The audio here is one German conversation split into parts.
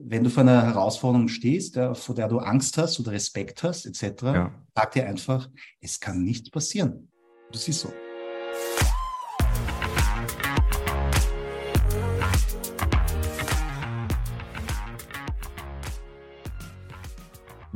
wenn du vor einer Herausforderung stehst, ja, vor der du Angst hast oder Respekt hast, etc., Ja. sag dir einfach, es kann nichts passieren. Das ist so.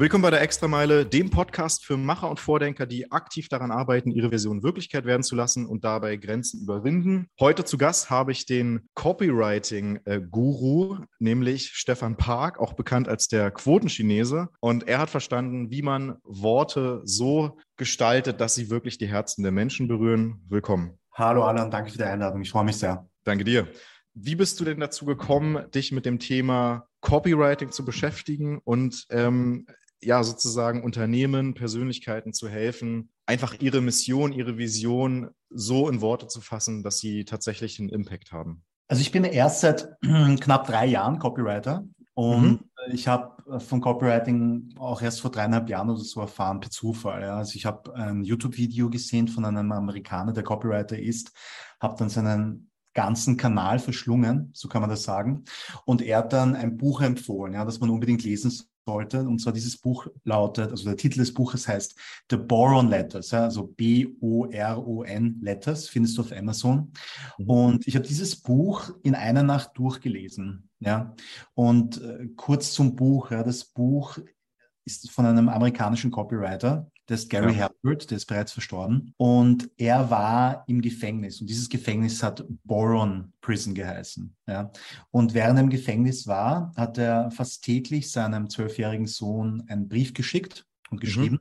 Willkommen bei der Extrameile, dem Podcast für Macher und Vordenker, die aktiv daran arbeiten, ihre Vision Wirklichkeit werden zu lassen und dabei Grenzen überwinden. Heute zu Gast habe ich den Copywriting-Guru, nämlich Stefan Park, auch bekannt als der Quotenchinese. Und er hat verstanden, wie man Worte so gestaltet, dass sie wirklich die Herzen der Menschen berühren. Willkommen. Hallo Alan, danke für die Einladung. Ich freue mich sehr. Danke dir. Wie bist du denn dazu gekommen, dich mit dem Thema Copywriting zu beschäftigen und ähm, ja sozusagen Unternehmen, Persönlichkeiten zu helfen, einfach ihre Mission, ihre Vision so in Worte zu fassen, dass sie tatsächlich einen Impact haben? Also ich bin erst seit knapp drei Jahren Copywriter und Mhm. ich habe von Copywriting auch erst vor dreieinhalb Jahren oder so erfahren per Zufall. Ja. Also ich habe ein YouTube-Video gesehen von einem Amerikaner, der Copywriter ist, habe dann seinen ganzen Kanal verschlungen, so kann man das sagen. Und er hat dann ein Buch empfohlen, ja, das man unbedingt lesen sollte. Und zwar dieses Buch lautet, also der Titel des Buches heißt The Boron Letters, ja, also B-O-R-O-N Letters, findest du auf Amazon. Mhm. Und ich habe dieses Buch in einer Nacht durchgelesen. Ja. Und äh, kurz zum Buch. Ja, das Buch ist von einem amerikanischen Copywriter, der ist Gary Ja. Herbert, der ist bereits verstorben. Und er war im Gefängnis. Und dieses Gefängnis hat Boron Prison geheißen. Ja. Und während er im Gefängnis war, hat er fast täglich seinem zwölfjährigen Sohn einen Brief geschickt und geschrieben.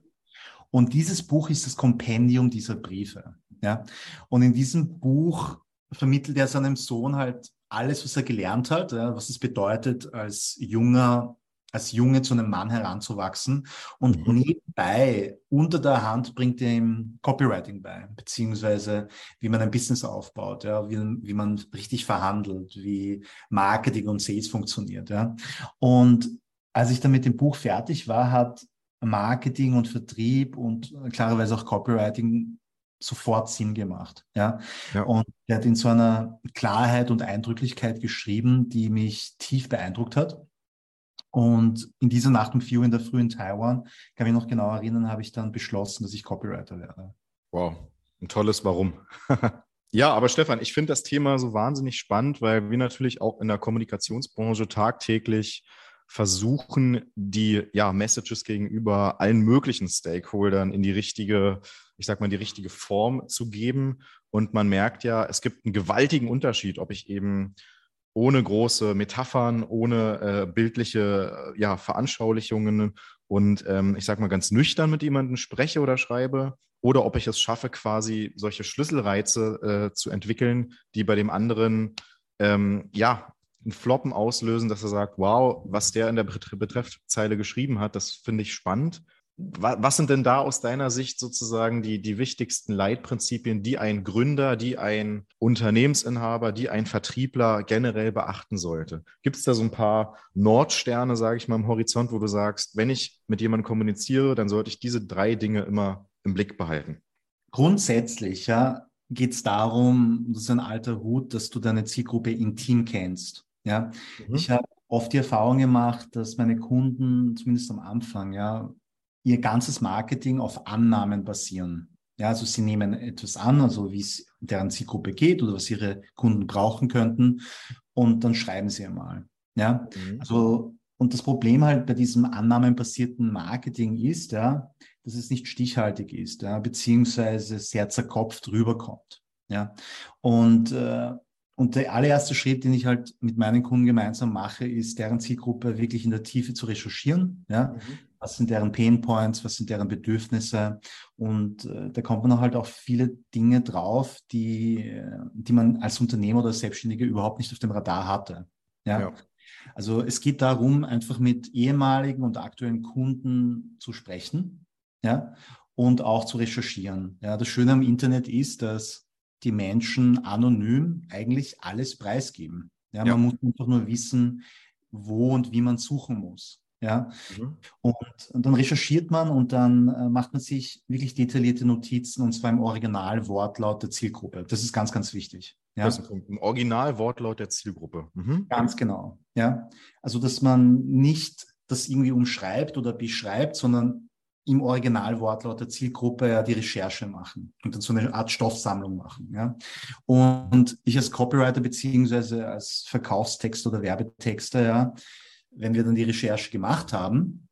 Und dieses Buch ist das Kompendium dieser Briefe. Ja. Und in diesem Buch vermittelt er seinem Sohn halt alles, was er gelernt hat, was es bedeutet, als junger, als Junge zu einem Mann heranzuwachsen. Und Mhm. nebenbei, unter der Hand, bringt er ihm Copywriting bei, beziehungsweise wie man ein Business aufbaut, ja, wie, wie man richtig verhandelt, wie Marketing und Sales funktioniert. Ja. Und als ich dann mit dem Buch fertig war, hat Marketing und Vertrieb und klarerweise auch Copywriting sofort Sinn gemacht. Ja? Ja. Und er hat in so einer Klarheit und Eindrücklichkeit geschrieben, die mich tief beeindruckt hat. Und in dieser Nacht um vier Uhr in der Früh in Taiwan, kann mich noch genau erinnern, habe ich dann beschlossen, dass ich Copywriter werde. Wow, ein tolles Warum. ja, aber Stefan, ich finde das Thema so wahnsinnig spannend, weil wir natürlich auch in der Kommunikationsbranche tagtäglich versuchen, die ja, Messages gegenüber allen möglichen Stakeholdern in die richtige, ich sag mal, die richtige Form zu geben. Und man merkt ja, es gibt einen gewaltigen Unterschied, ob ich eben ohne große Metaphern, ohne äh, bildliche äh, ja, Veranschaulichungen und ähm, ich sag mal ganz nüchtern mit jemandem spreche oder schreibe, oder ob ich es schaffe, quasi solche Schlüsselreize äh, zu entwickeln, die bei dem anderen ähm, ja einen Floppen auslösen, dass er sagt, wow, was der in der Bet- Betreffzeile geschrieben hat, das finde ich spannend. Wa- Was sind denn da aus deiner Sicht sozusagen die, die wichtigsten Leitprinzipien, die ein Gründer, die ein Unternehmensinhaber, die ein Vertriebler generell beachten sollte? Gibt es da so ein paar Nordsterne, sage ich mal, im Horizont, wo du sagst, wenn ich mit jemandem kommuniziere, dann sollte ich diese drei Dinge immer im Blick behalten? Grundsätzlich ja, geht es darum, das ist ein alter Hut, dass du deine Zielgruppe intim kennst. Ja, Mhm. Ich habe oft die Erfahrung gemacht, dass meine Kunden, zumindest am Anfang, ja, ihr ganzes Marketing auf Annahmen basieren. Ja, also sie nehmen etwas an, also wie es deren Zielgruppe geht oder was ihre Kunden brauchen könnten und dann schreiben sie einmal. Ja, Mhm. also und das Problem halt bei diesem annahmenbasierten Marketing ist, ja, dass es nicht stichhaltig ist, ja, beziehungsweise sehr zerkopft rüberkommt. Ja, und äh, und der allererste Schritt, den ich halt mit meinen Kunden gemeinsam mache, ist, deren Zielgruppe wirklich in der Tiefe zu recherchieren. Ja? Was sind deren Pain Points? Was sind deren Bedürfnisse? Und äh, da kommt man halt auch viele Dinge drauf, die, äh, die man als Unternehmer oder Selbstständiger überhaupt nicht auf dem Radar hatte. Ja? Ja. Also es geht darum, einfach mit ehemaligen und aktuellen Kunden zu sprechen, ja, und auch zu recherchieren. Ja, das Schöne am Internet ist, dass die Menschen anonym eigentlich alles preisgeben. Ja, Ja. man muss einfach nur wissen, wo und wie man suchen muss. Ja, Mhm. und, und dann recherchiert man und dann äh, macht man sich wirklich detaillierte Notizen und zwar im Originalwortlaut der Zielgruppe. Das ist ganz, ganz wichtig. Ja? Das ist ein, ein Originalwortlaut der Zielgruppe. Mhm. Ganz genau. Ja, also dass man nicht das irgendwie umschreibt oder beschreibt, sondern im Originalwortlaut der Zielgruppe ja die Recherche machen und dann so eine Art Stoffsammlung machen. Ja. Und ich als Copywriter beziehungsweise als Verkaufstext oder Werbetexter, ja, wenn wir dann die Recherche gemacht haben,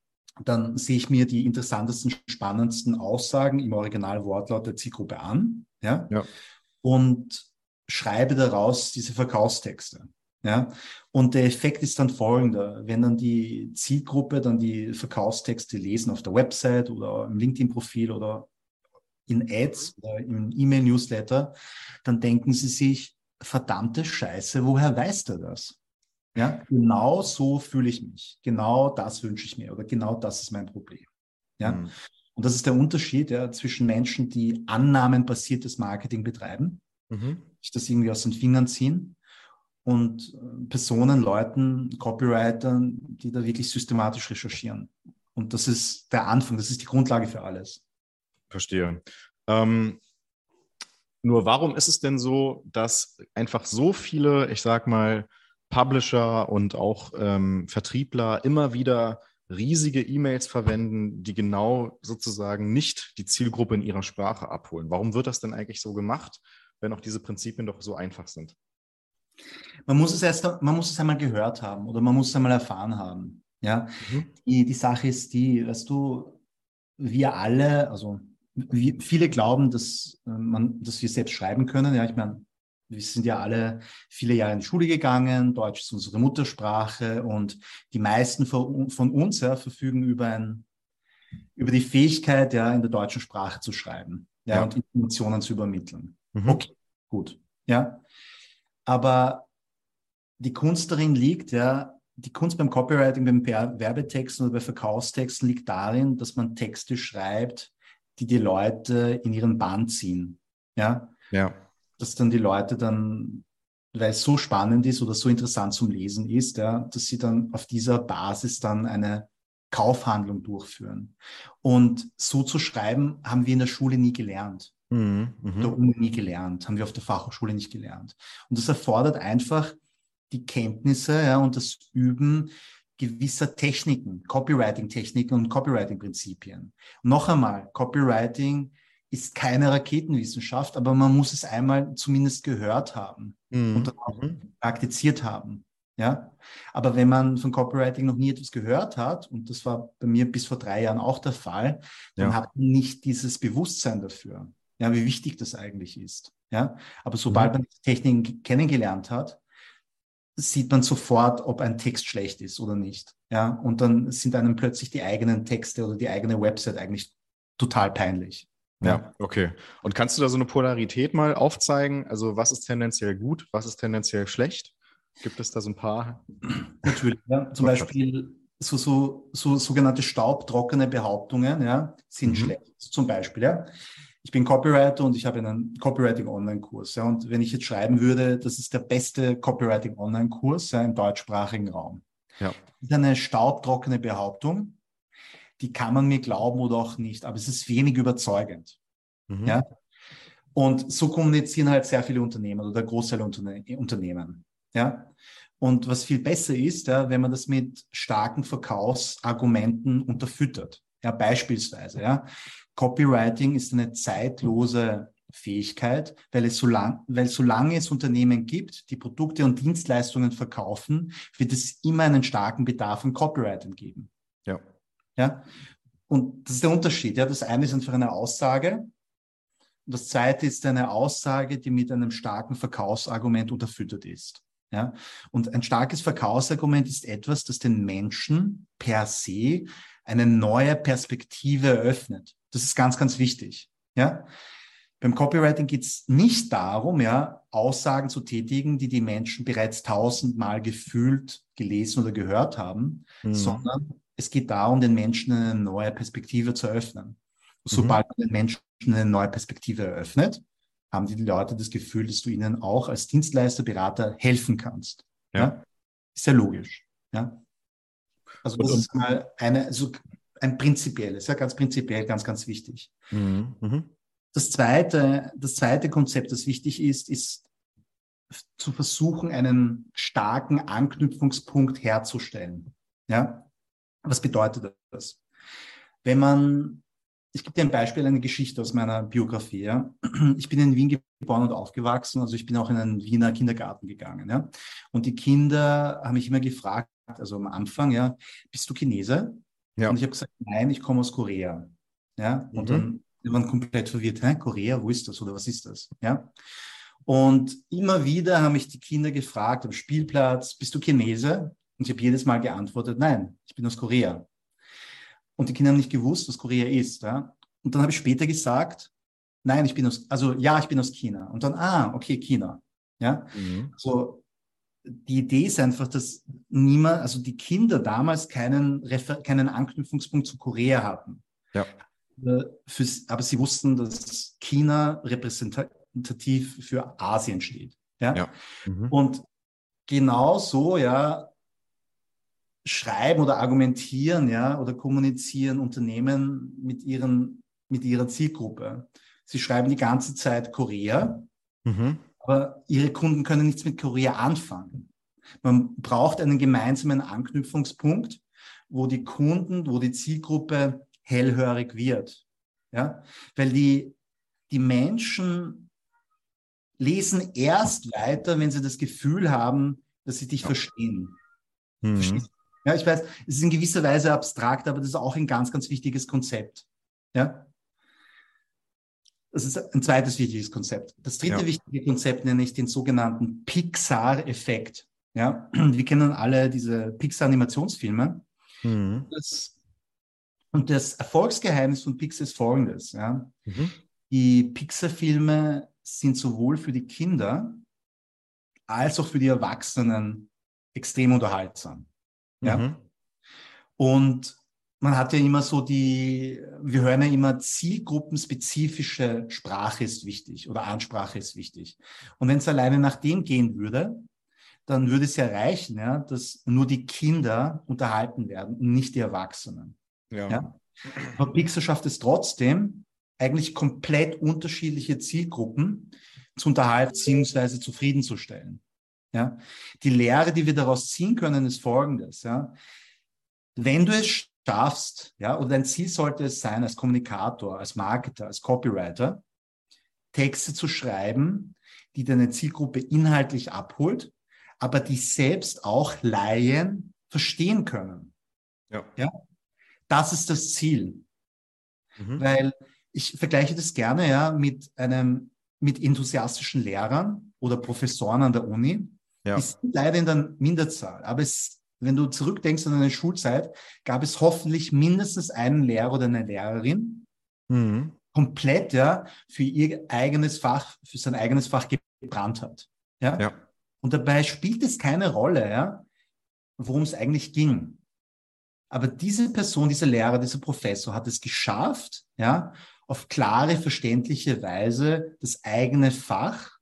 dann sehe ich mir die interessantesten, spannendsten Aussagen im Originalwortlaut der Zielgruppe an, ja, ja. und schreibe daraus diese Verkaufstexte. Ja, und der Effekt ist dann folgender. Wenn dann die Zielgruppe dann die Verkaufstexte lesen auf der Website oder im LinkedIn-Profil oder in Ads oder im E-Mail-Newsletter, dann denken sie sich, verdammte Scheiße, woher weiß der das? Ja, genau so fühle ich mich. Genau das wünsche ich mir oder genau das ist mein Problem. Ja, mhm. und das ist der Unterschied ja, zwischen Menschen, die annahmenbasiertes Marketing betreiben, mhm. sich das irgendwie aus den Fingern ziehen und äh, Personen, Leuten, Copywritern, die da wirklich systematisch recherchieren. Und das ist der Anfang, das ist die Grundlage für alles. Verstehe. Ähm, nur warum ist es denn so, dass einfach so viele, ich sag mal, Publisher und auch ähm, Vertriebler immer wieder riesige E-Mails verwenden, die genau sozusagen nicht die Zielgruppe in ihrer Sprache abholen? Warum wird das denn eigentlich so gemacht, wenn auch diese Prinzipien doch so einfach sind? Man muss es erst, man muss es einmal gehört haben oder man muss es einmal erfahren haben. Ja, mhm. die, die Sache ist die, weißt du, wir alle, also wir, viele glauben, dass äh, man, dass wir selbst schreiben können. Ja, ich meine, wir sind ja alle viele Jahre in die Schule gegangen, Deutsch ist unsere Muttersprache und die meisten von, von uns ja, verfügen über, ein, über die Fähigkeit, ja, in der deutschen Sprache zu schreiben ja, ja. und Informationen zu übermitteln. Mhm. Okay, gut. Ja. Aber die Kunst darin liegt, ja, die Kunst beim Copywriting, beim Werbetexten oder bei Verkaufstexten liegt darin, dass man Texte schreibt, die die Leute in ihren Bann ziehen. Ja. Ja. Dass dann die Leute dann, weil es so spannend ist oder so interessant zum Lesen ist, ja, dass sie dann auf dieser Basis dann eine Kaufhandlung durchführen. Und so zu schreiben, haben wir in der Schule nie gelernt. Mhm, mh. der Uni nie gelernt, haben wir auf der Fachhochschule nicht gelernt. Und das erfordert einfach die Kenntnisse ja, und das Üben gewisser Techniken, Copywriting-Techniken und Copywriting-Prinzipien. Noch einmal, Copywriting ist keine Raketenwissenschaft, aber man muss es einmal zumindest gehört haben mhm. und auch mhm. praktiziert haben. Ja, aber wenn man von Copywriting noch nie etwas gehört hat, und das war bei mir bis vor drei Jahren auch der Fall, dann ja. hat man nicht dieses Bewusstsein dafür ja, wie wichtig das eigentlich ist. Ja, aber sobald mhm. man die Techniken kennengelernt hat, sieht man sofort, ob ein Text schlecht ist oder nicht. Ja, und dann sind einem plötzlich die eigenen Texte oder die eigene Website eigentlich total peinlich. Ja, okay. Und kannst du da so eine Polarität mal aufzeigen? Also was ist tendenziell gut, was ist tendenziell schlecht? Gibt es da so ein paar? Natürlich, ja. Zum Beispiel so, so, so sogenannte staubtrockene Behauptungen ja, sind mhm. schlecht. Zum Beispiel, ja ich bin Copywriter und ich habe einen Copywriting-Online-Kurs. Ja, und wenn ich jetzt schreiben würde, das ist der beste Copywriting-Online-Kurs ja, im deutschsprachigen Raum. Ja. Das ist eine staubtrockene Behauptung, die kann man mir glauben oder auch nicht, aber es ist wenig überzeugend. Mhm. Ja? Und so kommunizieren halt sehr viele Unternehmen oder der Großteil Unterne Unternehmen. Ja? Und was viel besser ist, ja, wenn man das mit starken Verkaufsargumenten unterfüttert. Ja, beispielsweise, ja. Copywriting ist eine zeitlose Fähigkeit, weil es so lang, weil solange es Unternehmen gibt, die Produkte und Dienstleistungen verkaufen, wird es immer einen starken Bedarf an Copywriting geben. Ja. Ja. Und das ist der Unterschied. Ja, das eine ist einfach eine Aussage. Und das zweite ist eine Aussage, die mit einem starken Verkaufsargument unterfüttert ist. Ja, und ein starkes Verkaufsargument ist etwas, das den Menschen per se eine neue Perspektive eröffnet. Das ist ganz, ganz wichtig. Ja? Beim Copywriting geht es nicht darum, ja, Aussagen zu tätigen, die die Menschen bereits tausendmal gefühlt, gelesen oder gehört haben, mhm. sondern es geht darum, den Menschen eine neue Perspektive zu eröffnen. Sobald mhm. man den Menschen eine neue Perspektive eröffnet, haben die Leute das Gefühl, dass du ihnen auch als Dienstleister, Berater helfen kannst. Ja. ja? Ist ja logisch. Ja. Also das und, ist mal eine, also ein prinzipielles, ja, ganz prinzipiell, ganz, ganz wichtig. Mhm. Mhm. Das zweite, das zweite Konzept, das wichtig ist, ist zu versuchen, einen starken Anknüpfungspunkt herzustellen. Ja? Was bedeutet das? Wenn man, ich gebe dir ein Beispiel, eine Geschichte aus meiner Biografie. Ja? Ich bin in Wien geboren und aufgewachsen, also ich bin auch in einen Wiener Kindergarten gegangen. Ja? Und die Kinder haben mich immer gefragt, also am Anfang, ja, bist du Chinese? Ja. Und ich habe gesagt, nein, ich komme aus Korea. Ja, und mhm. dann wir waren komplett verwirrt. Hä, Korea, wo ist das oder was ist das? Ja. Und immer wieder haben mich die Kinder gefragt am Spielplatz, bist du Chinese? Und ich habe jedes Mal geantwortet, nein, ich bin aus Korea. Und die Kinder haben nicht gewusst, was Korea ist. Ja? Und dann habe ich später gesagt, nein, ich bin aus, also ja, ich bin aus China. Und dann, ah, okay, China. Ja, mhm. so die Idee ist einfach, dass niemand, also die Kinder damals keinen, Refer keinen Anknüpfungspunkt zu Korea hatten. Ja. Für, aber sie wussten, dass China repräsentativ für Asien steht. Ja. ja. Mhm. Und genau so, ja, schreiben oder argumentieren, ja, oder kommunizieren Unternehmen mit ihren, mit ihrer Zielgruppe. Sie schreiben die ganze Zeit Korea, mhm. aber ihre Kunden können nichts mit Korea anfangen. Man braucht einen gemeinsamen Anknüpfungspunkt, wo die Kunden, wo die Zielgruppe hellhörig wird. Ja? Weil die, die Menschen lesen erst weiter, wenn sie das Gefühl haben, dass sie dich verstehen. Mhm. Ja, ich weiß, es ist in gewisser Weise abstrakt, aber das ist auch ein ganz, ganz wichtiges Konzept. Ja? Das ist ein zweites wichtiges Konzept. Das dritte ja. wichtige Konzept nenne ich den sogenannten Pixar-Effekt. Ja, wir kennen alle diese Pixar-Animationsfilme. Mhm. Das, und das Erfolgsgeheimnis von Pixar ist folgendes. Ja. Mhm. Die Pixar-Filme sind sowohl für die Kinder als auch für die Erwachsenen extrem unterhaltsam. Ja. Mhm. Und man hat ja immer so die, wir hören ja immer zielgruppenspezifische Sprache ist wichtig oder Ansprache ist wichtig. Und wenn es alleine nach dem gehen würde, dann würde es ja reichen, ja, dass nur die Kinder unterhalten werden und nicht die Erwachsenen. Ja. ja? Aber Pixar schafft es trotzdem, eigentlich komplett unterschiedliche Zielgruppen zu unterhalten bzw. zufriedenzustellen. Ja? Die Lehre, die wir daraus ziehen können, ist folgendes. Ja? Wenn du es schaffst, ja, oder dein Ziel sollte es sein, als Kommunikator, als Marketer, als Copywriter, Texte zu schreiben, die deine Zielgruppe inhaltlich abholt, aber die selbst auch Laien verstehen können. Ja. ja? Das ist das Ziel. Mhm. Weil ich vergleiche das gerne ja mit einem, mit enthusiastischen Lehrern oder Professoren an der Uni. Ja. Die sind leider in der Minderzahl. Aber es, wenn du zurückdenkst an deine Schulzeit, gab es hoffentlich mindestens einen Lehrer oder eine Lehrerin, mhm. komplett ja, für ihr eigenes Fach, für sein eigenes Fach gebrannt hat. Ja. ja. Und dabei spielt es keine Rolle, ja, worum es eigentlich ging. Aber diese Person, dieser Lehrer, dieser Professor hat es geschafft, ja, auf klare, verständliche Weise das eigene Fach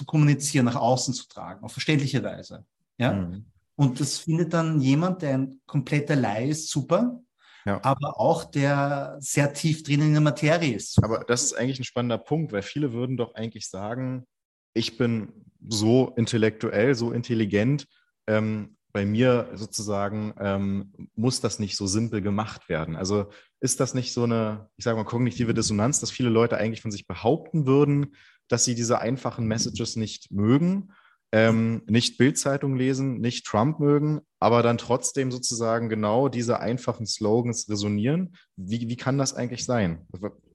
zu kommunizieren, nach außen zu tragen, auf verständliche Weise. Ja? Mhm. Und das findet dann jemand, der ein kompletter Laie ist, super, ja. aber auch der sehr tief drin in der Materie ist. Super. Aber das ist eigentlich ein spannender Punkt, weil viele würden doch eigentlich sagen, ich bin so intellektuell, so intelligent, ähm, bei mir sozusagen ähm, muss das nicht so simpel gemacht werden. Also ist das nicht so eine, ich sage mal, kognitive Dissonanz, dass viele Leute eigentlich von sich behaupten würden, dass sie diese einfachen Messages nicht mögen, ähm, nicht Bildzeitung lesen, nicht Trump mögen, aber dann trotzdem sozusagen genau diese einfachen Slogans resonieren. Wie, wie kann das eigentlich sein?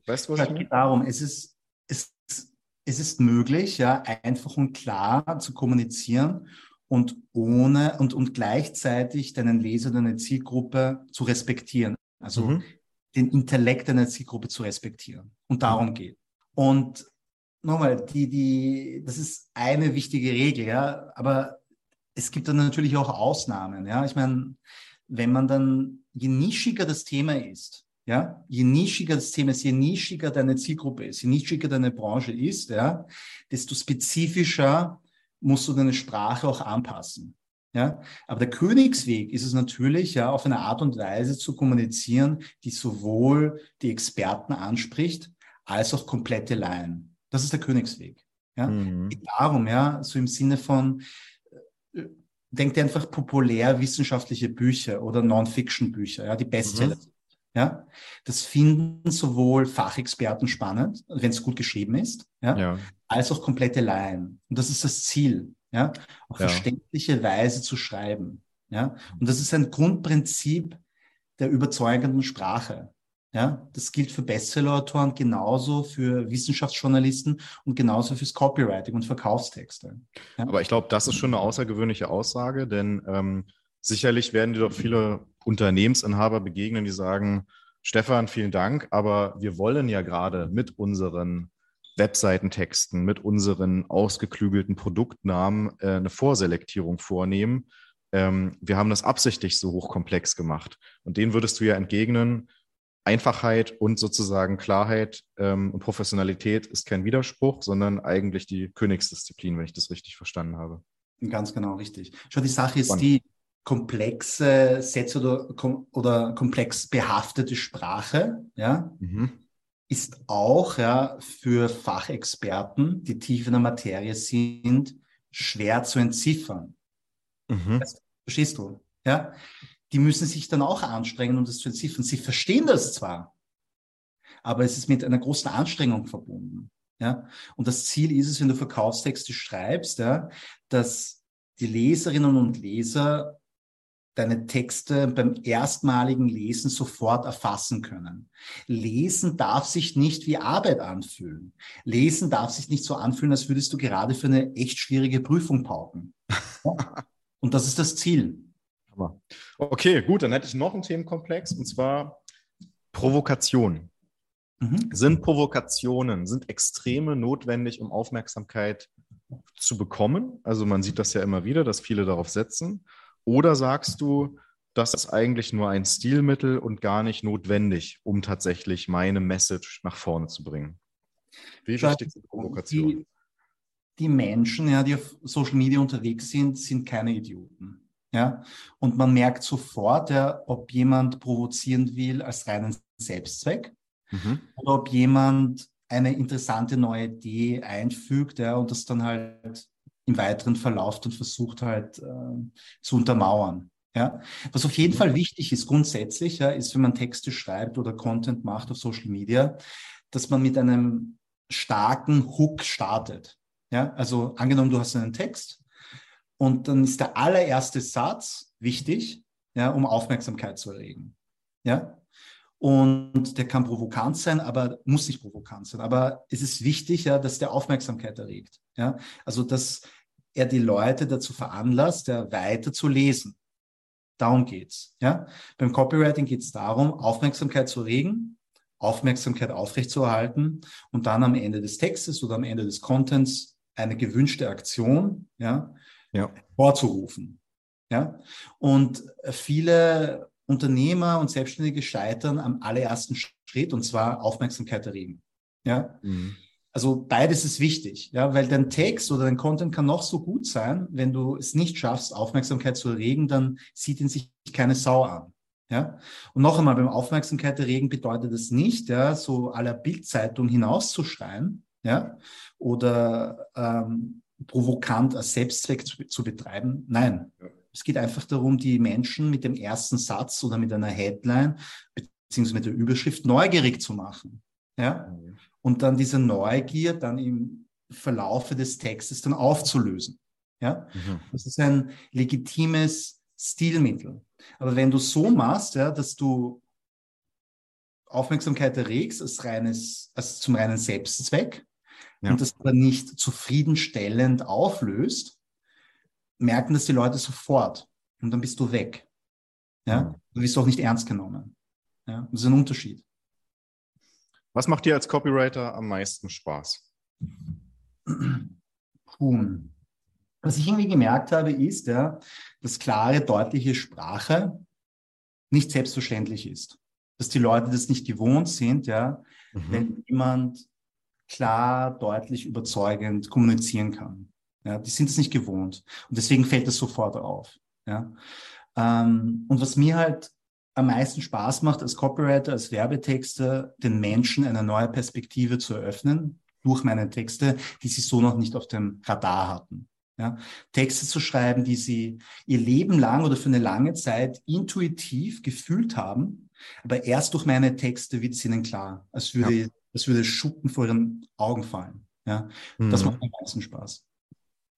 Weißt du, was es geht darum, es ist, es, es ist möglich, ja, einfach und klar zu kommunizieren und ohne und, und gleichzeitig deinen Leser, deine Zielgruppe zu respektieren. Also mhm. den Intellekt deiner Zielgruppe zu respektieren. Und darum mhm. geht. Und nochmal, die, die, das ist eine wichtige Regel, ja, aber es gibt dann natürlich auch Ausnahmen, ja. Ich meine, wenn man dann, je nischiger das Thema ist, ja, je nischiger das Thema ist, je nischiger deine Zielgruppe ist, je nischiger deine Branche ist, ja, desto spezifischer musst du deine Sprache auch anpassen. Ja, aber der Königsweg ist es natürlich, ja, auf eine Art und Weise zu kommunizieren, die sowohl die Experten anspricht, als auch komplette Laien. Das ist der Königsweg. Ja? Mhm. Darum, ja, so im Sinne von, äh, denkt einfach populär wissenschaftliche Bücher oder Non-Fiction-Bücher, ja, die Bestseller. Mhm. Ja, das finden sowohl Fachexperten spannend, wenn es gut geschrieben ist, ja, ja, als auch komplette Laien. Und das ist das Ziel, ja, auf ja. verständliche Weise zu schreiben. Ja, und das ist ein Grundprinzip der überzeugenden Sprache. Ja, das gilt für Bestseller-Autoren genauso für Wissenschaftsjournalisten und genauso fürs Copywriting und Verkaufstexte. Ja? Aber ich glaube, das ist schon eine außergewöhnliche Aussage, denn ähm, sicherlich werden dir doch viele Unternehmensinhaber begegnen, die sagen, Stefan, vielen Dank, aber wir wollen ja gerade mit unseren Webseitentexten, mit unseren ausgeklügelten Produktnamen äh, eine Vorselektierung vornehmen. Ähm, wir haben das absichtlich so hochkomplex gemacht. Und denen würdest du ja entgegnen, Einfachheit und sozusagen Klarheit ähm, und Professionalität ist kein Widerspruch, sondern eigentlich die Königsdisziplin, wenn ich das richtig verstanden habe. Ganz genau, richtig. Schau, die Sache ist die komplexe Sätze oder, kom oder komplex behaftete Sprache, ja, mhm. ist auch ja, für Fachexperten, die tief in der Materie sind, schwer zu entziffern. Mhm. verstehst du? Ja? Die müssen sich dann auch anstrengen, um das zu entziffern. Sie verstehen das zwar, aber es ist mit einer großen Anstrengung verbunden. Ja? Und das Ziel ist es, wenn du Verkaufstexte schreibst, ja, dass die Leserinnen und Leser deine Texte beim erstmaligen Lesen sofort erfassen können. Lesen darf sich nicht wie Arbeit anfühlen. Lesen darf sich nicht so anfühlen, als würdest du gerade für eine echt schwierige Prüfung pauken. Und das ist das Ziel. Hammer. Okay, gut, dann hätte ich noch einen Themenkomplex und zwar Provokation. Mhm. Sind Provokationen, sind Extreme notwendig, um Aufmerksamkeit zu bekommen? Also man sieht das ja immer wieder, dass viele darauf setzen. Oder sagst du, das ist eigentlich nur ein Stilmittel und gar nicht notwendig, um tatsächlich meine Message nach vorne zu bringen? Wie wichtig sind Provokationen? Die, die Menschen, ja, die auf Social Media unterwegs sind, sind keine Idioten. Ja? Und man merkt sofort, ja, ob jemand provozieren will als reinen Selbstzweck mhm. oder ob jemand eine interessante neue Idee einfügt ja, und das dann halt im weiteren Verlauf und versucht halt äh, zu untermauern. Ja? Was auf jeden Fall wichtig ist grundsätzlich, ja, ist, wenn man Texte schreibt oder Content macht auf Social Media, dass man mit einem starken Hook startet. Ja? Also angenommen, du hast einen Text und dann ist der allererste Satz wichtig, ja, um Aufmerksamkeit zu erregen. Ja? Und der kann provokant sein, aber muss nicht provokant sein. Aber es ist wichtig, ja, dass der Aufmerksamkeit erregt. Ja? Also, dass er die Leute dazu veranlasst, ja, weiter zu lesen. Darum geht's. Ja? Beim Copywriting geht es darum, Aufmerksamkeit zu erregen, Aufmerksamkeit aufrechtzuerhalten und dann am Ende des Textes oder am Ende des Contents eine gewünschte Aktion ja, ja. vorzurufen. Ja? Und viele Unternehmer und Selbstständige scheitern am allerersten Schritt und zwar Aufmerksamkeit erregen. Ja? Mhm. Also beides ist wichtig, ja, weil dein Text oder dein Content kann noch so gut sein, wenn du es nicht schaffst, Aufmerksamkeit zu erregen, dann sieht ihn sich keine Sau an. Ja? Und noch einmal, beim Aufmerksamkeit erregen bedeutet es nicht, ja, so aller Bildzeitung hinauszuschreien, ja, oder ähm, provokant als Selbstzweck zu, zu betreiben. Nein, ja. es geht einfach darum, die Menschen mit dem ersten Satz oder mit einer Headline beziehungsweise mit der Überschrift neugierig zu machen. Ja? Mhm. Und dann diese Neugier dann im Verlaufe des Textes dann aufzulösen. Ja? Mhm. Das ist ein legitimes Stilmittel. Aber wenn du so machst, ja, dass du Aufmerksamkeit erregst als reines, als zum reinen Selbstzweck, ja. und das aber nicht zufriedenstellend auflöst, merken das die Leute sofort und dann bist du weg. Ja, du wirst auch nicht ernst genommen. Ja, das ist ein Unterschied. Was macht dir als Copywriter am meisten Spaß? Puh. Was ich irgendwie gemerkt habe, ist, ja, dass klare, deutliche Sprache nicht selbstverständlich ist. Dass die Leute das nicht gewohnt sind, ja, mhm. wenn jemand klar, deutlich, überzeugend kommunizieren kann. Ja, die sind es nicht gewohnt. Und deswegen fällt es sofort auf. Ja. Ähm, und was mir halt am meisten Spaß macht als Copywriter, als Werbetexter, den Menschen eine neue Perspektive zu eröffnen, durch meine Texte, die sie so noch nicht auf dem Radar hatten. Ja, Texte zu schreiben, die sie ihr Leben lang oder für eine lange Zeit intuitiv gefühlt haben, aber erst durch meine Texte wird es ihnen klar, als würde, ja. Als würde Schuppen vor ihren Augen fallen. Ja, mhm. das macht am meisten Spaß.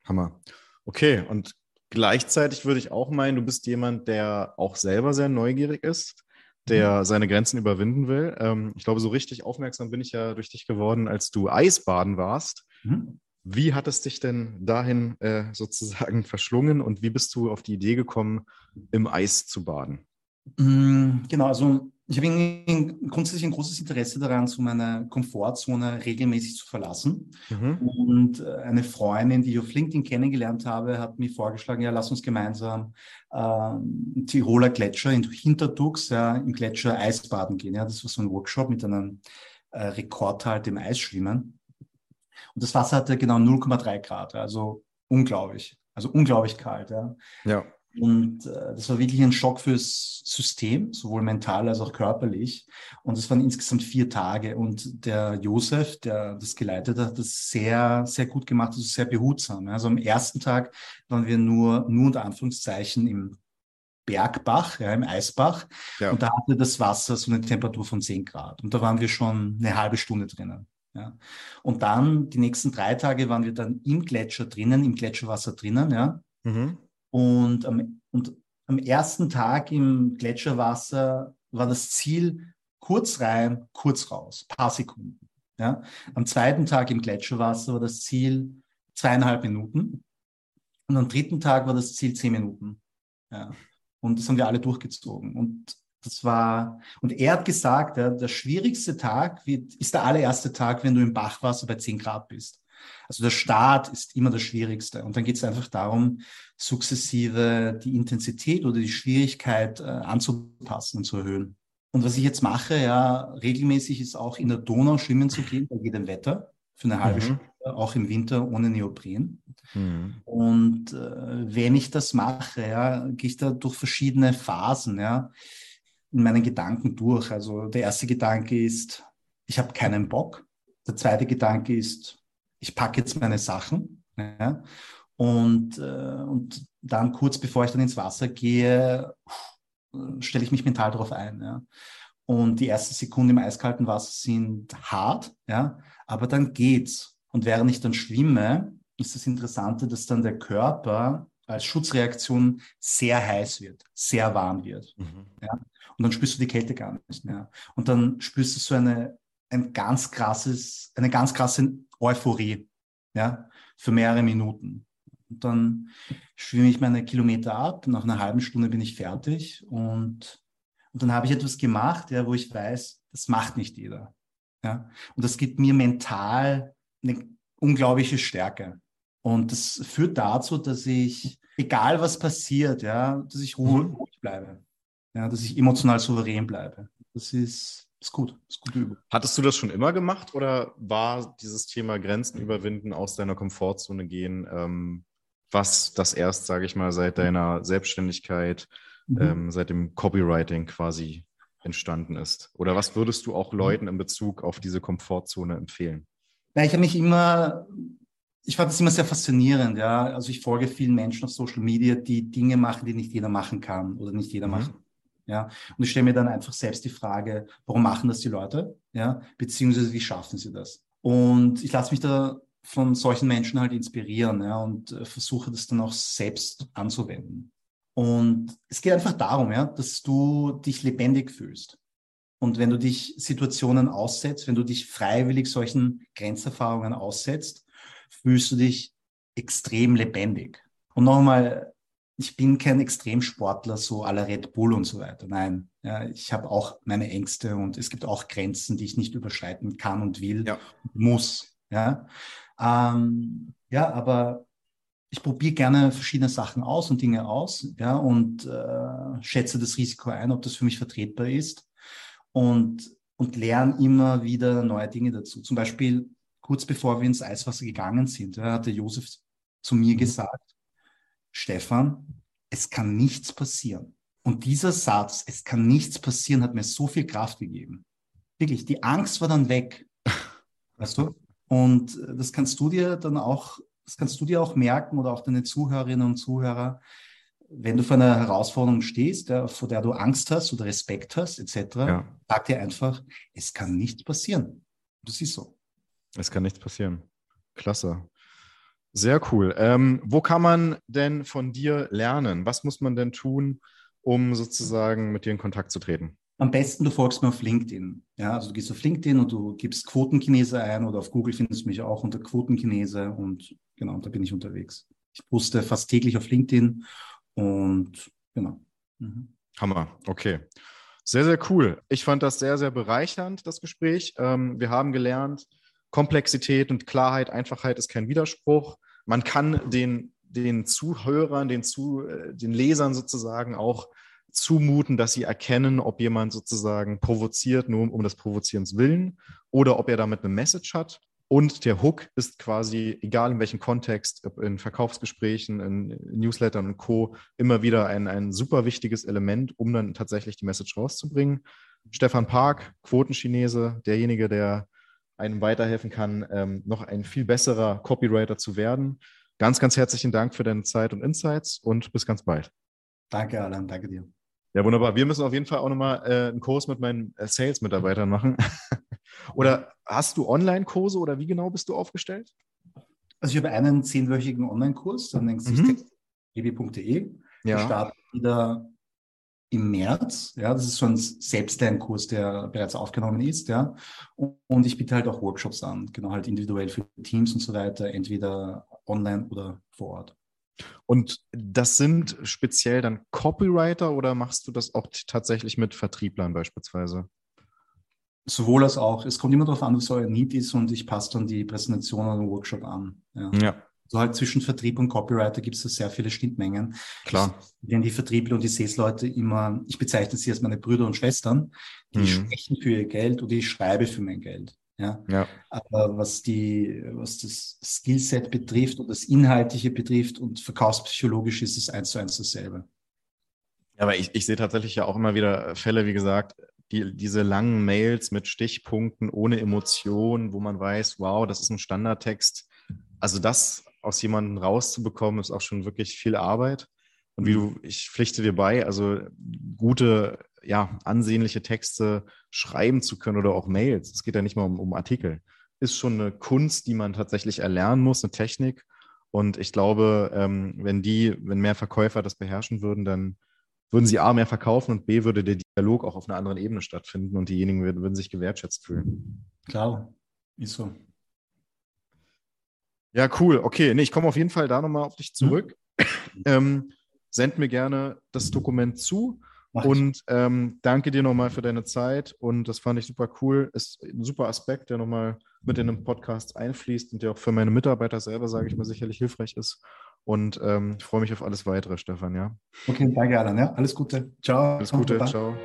Hammer. Okay, und gleichzeitig würde ich auch meinen, du bist jemand, der auch selber sehr neugierig ist, der mhm. seine Grenzen überwinden will. Ähm, ich glaube, so richtig aufmerksam bin ich ja durch dich geworden, als du Eisbaden warst. Mhm. Wie hat es dich denn dahin äh, sozusagen verschlungen und wie bist du auf die Idee gekommen, im Eis zu baden? Mm, genau, also ich habe grundsätzlich ein großes Interesse daran, so meine Komfortzone regelmäßig zu verlassen. Mhm. Und äh, eine Freundin, die ich auf LinkedIn kennengelernt habe, hat mir vorgeschlagen, ja, lass uns gemeinsam äh, Tiroler Gletscher in Hinterdux, ja, im Gletscher Eisbaden gehen. Ja, das war so ein Workshop mit einem äh, Rekordhalt im Eisschwimmen. Und das Wasser hatte genau 0,3 Grad, also unglaublich, also unglaublich kalt. Ja. ja. Und äh, das war wirklich ein Schock fürs System, sowohl mental als auch körperlich. Und es waren insgesamt vier Tage. Und der Josef, der das geleitet hat, hat das sehr, sehr gut gemacht, also sehr behutsam. Also am ersten Tag waren wir nur, nur unter Anführungszeichen im Bergbach, ja, im Eisbach. Ja. Und da hatte das Wasser so eine Temperatur von 10 Grad. Und da waren wir schon eine halbe Stunde drinnen. Ja. Und dann die nächsten drei Tage waren wir dann im Gletscher drinnen, im Gletscherwasser drinnen. Ja. Mhm. Und, am, und am ersten Tag im Gletscherwasser war das Ziel kurz rein, kurz raus, paar Sekunden. Ja. Am zweiten Tag im Gletscherwasser war das Ziel zweieinhalb Minuten. Und am dritten Tag war das Ziel zehn Minuten. Ja. Und das haben wir alle durchgezogen. Und das war, und er hat gesagt, ja, der schwierigste Tag wird, ist der allererste Tag, wenn du im Bachwasser bei 10 Grad bist. Also der Start ist immer das Schwierigste. Und dann geht es einfach darum, sukzessive die Intensität oder die Schwierigkeit äh, anzupassen und zu erhöhen. Und was ich jetzt mache, ja, regelmäßig ist auch in der Donau schwimmen zu gehen, bei jedem Wetter, für eine halbe mhm. Stunde, auch im Winter ohne Neopren. Mhm. Und äh, wenn ich das mache, ja, gehe ich da durch verschiedene Phasen, ja in meinen Gedanken durch. Also der erste Gedanke ist, ich habe keinen Bock. Der zweite Gedanke ist, ich packe jetzt meine Sachen. Ja, und, äh, und dann kurz bevor ich dann ins Wasser gehe, stelle ich mich mental darauf ein. Ja. Und die ersten Sekunden im eiskalten Wasser sind hart, ja, aber dann geht's. Und während ich dann schwimme, ist das Interessante, dass dann der Körper als Schutzreaktion sehr heiß wird, sehr warm wird. Mhm. Ja? Und dann spürst du die Kälte gar nicht mehr. Und dann spürst du so eine, ein ganz krasses, eine ganz krasse Euphorie, ja, für mehrere Minuten. Und dann schwimme ich meine Kilometer ab. Nach einer halben Stunde bin ich fertig. Und, und dann habe ich etwas gemacht, ja, wo ich weiß, das macht nicht jeder. Ja. Und das gibt mir mental eine unglaubliche Stärke. Und das führt dazu, dass ich, egal was passiert, ja, dass ich ruhig mhm. bleibe ja, dass ich emotional souverän bleibe. Das ist, ist gut, ist gute Übung. Hattest du das schon immer gemacht oder war dieses Thema Grenzen überwinden, aus deiner Komfortzone gehen, ähm, was das erst, sage ich mal, seit deiner Selbstständigkeit, mhm. ähm, seit dem Copywriting quasi entstanden ist? Oder was würdest du auch Leuten in Bezug auf diese Komfortzone empfehlen? Na, ich habe mich immer, ich fand das immer sehr faszinierend, ja. Also ich folge vielen Menschen auf Social Media, die Dinge machen, die nicht jeder machen kann oder nicht jeder mhm. machen ja, und ich stelle mir dann einfach selbst die Frage, warum machen das die Leute? Ja, beziehungsweise wie schaffen sie das? Und ich lasse mich da von solchen Menschen halt inspirieren ja, und äh, versuche das dann auch selbst anzuwenden. Und es geht einfach darum, ja, dass du dich lebendig fühlst. Und wenn du dich Situationen aussetzt, wenn du dich freiwillig solchen Grenzerfahrungen aussetzt, fühlst du dich extrem lebendig. Und nochmal, ich bin kein Extremsportler, so à la Red Bull und so weiter. Nein, ja, ich habe auch meine Ängste und es gibt auch Grenzen, die ich nicht überschreiten kann und will, ja. muss. Ja, ähm, ja aber ich probiere gerne verschiedene Sachen aus und Dinge aus, ja, und äh, schätze das Risiko ein, ob das für mich vertretbar ist und, und lerne immer wieder neue Dinge dazu. Zum Beispiel kurz bevor wir ins Eiswasser gegangen sind, ja, hatte Josef zu mir mhm. gesagt, Stefan, es kann nichts passieren. Und dieser Satz, es kann nichts passieren, hat mir so viel Kraft gegeben. Wirklich, die Angst war dann weg. Weißt du? Und das kannst du dir dann auch, das kannst du dir auch merken oder auch deine Zuhörerinnen und Zuhörer, wenn du vor einer Herausforderung stehst, ja, vor der du Angst hast oder Respekt hast, etc., ja. sag dir einfach, es kann nichts passieren. Das ist so. Es kann nichts passieren. Klasse. Sehr cool. Ähm, wo kann man denn von dir lernen? Was muss man denn tun, um sozusagen mit dir in Kontakt zu treten? Am besten du folgst mir auf LinkedIn. Ja, also du gehst auf LinkedIn und du gibst Quotenchinese ein oder auf Google findest du mich auch unter Quotenchinese und genau, da bin ich unterwegs. Ich poste fast täglich auf LinkedIn und genau. Mhm. Hammer, okay. Sehr, sehr cool. Ich fand das sehr, sehr bereichernd, das Gespräch. Ähm, wir haben gelernt, Komplexität und Klarheit, Einfachheit ist kein Widerspruch. Man kann den, den Zuhörern, den, zu, äh, den Lesern sozusagen auch zumuten, dass sie erkennen, ob jemand sozusagen provoziert, nur um des Provozierens willen, oder ob er damit eine Message hat. Und der Hook ist quasi, egal in welchem Kontext, in Verkaufsgesprächen, in Newslettern und Co., immer wieder ein, ein super wichtiges Element, um dann tatsächlich die Message rauszubringen. Stefan Park, Quotenchinese, derjenige, der einem weiterhelfen kann, ähm, noch ein viel besserer Copywriter zu werden. Ganz, ganz herzlichen Dank für deine Zeit und Insights und bis ganz bald. Danke, Alan. Danke dir. Ja, wunderbar. Wir müssen auf jeden Fall auch nochmal äh, einen Kurs mit meinen äh, Sales-Mitarbeitern machen. oder hast du Online-Kurse oder wie genau bist du aufgestellt? Also ich habe einen zehnwöchigen Online-Kurs, der nennt sich mhm. textbaby.de. Ja. Wir starten wieder im März. Ja, das ist so ein Selbstlern-Kurs, der bereits aufgenommen ist. Ja, und ich biete halt auch Workshops an, genau halt individuell für Teams und so weiter, entweder online oder vor Ort. Und das sind speziell dann Copywriter oder machst du das auch tatsächlich mit Vertrieblern beispielsweise? Sowohl als auch. Es kommt immer darauf an, was euer Need ist und ich passe dann die Präsentation oder den Workshop an. Ja. ja. So halt zwischen Vertrieb und Copywriter gibt es da sehr viele Schnittmengen. Klar. Denn die Vertriebler und die Sales-Leute immer, ich bezeichne sie als meine Brüder und Schwestern, die mhm. sprechen für ihr Geld oder ich schreibe für mein Geld. Ja. ja. Aber was die, was das Skillset betrifft und das Inhaltliche betrifft und verkaufspsychologisch ist es eins zu eins dasselbe. Ja, aber ich, ich sehe tatsächlich ja auch immer wieder Fälle, wie gesagt, die, diese langen Mails mit Stichpunkten ohne Emotion, wo man weiß, wow, das ist ein Standardtext. Also das aus jemandem rauszubekommen, ist auch schon wirklich viel Arbeit. Und wie du, ich pflichte dir bei, also gute, ja, ansehnliche Texte schreiben zu können oder auch Mails. Es geht ja nicht mal um, um Artikel. Ist schon eine Kunst, die man tatsächlich erlernen muss, eine Technik. Und ich glaube, ähm, wenn die, wenn mehr Verkäufer das beherrschen würden, dann würden sie A mehr verkaufen und B würde der Dialog auch auf einer anderen Ebene stattfinden und diejenigen würden, würden sich gewertschätzt fühlen. Klar, ist so. Ja, cool. Okay, nee, ich komme auf jeden Fall da nochmal auf dich zurück. Mhm. Ähm, send mir gerne das Dokument zu. Mach und ähm, danke dir nochmal für deine Zeit. Und das fand ich super cool. Ist ein super Aspekt, der nochmal mit in den Podcast einfließt und der auch für meine Mitarbeiter selber, sage ich mal, sicherlich hilfreich ist. Und ähm, ich freue mich auf alles weitere, Stefan, ja. Okay, danke, Alan. Ja, alles Gute. Ciao. Alles Gute, ciao.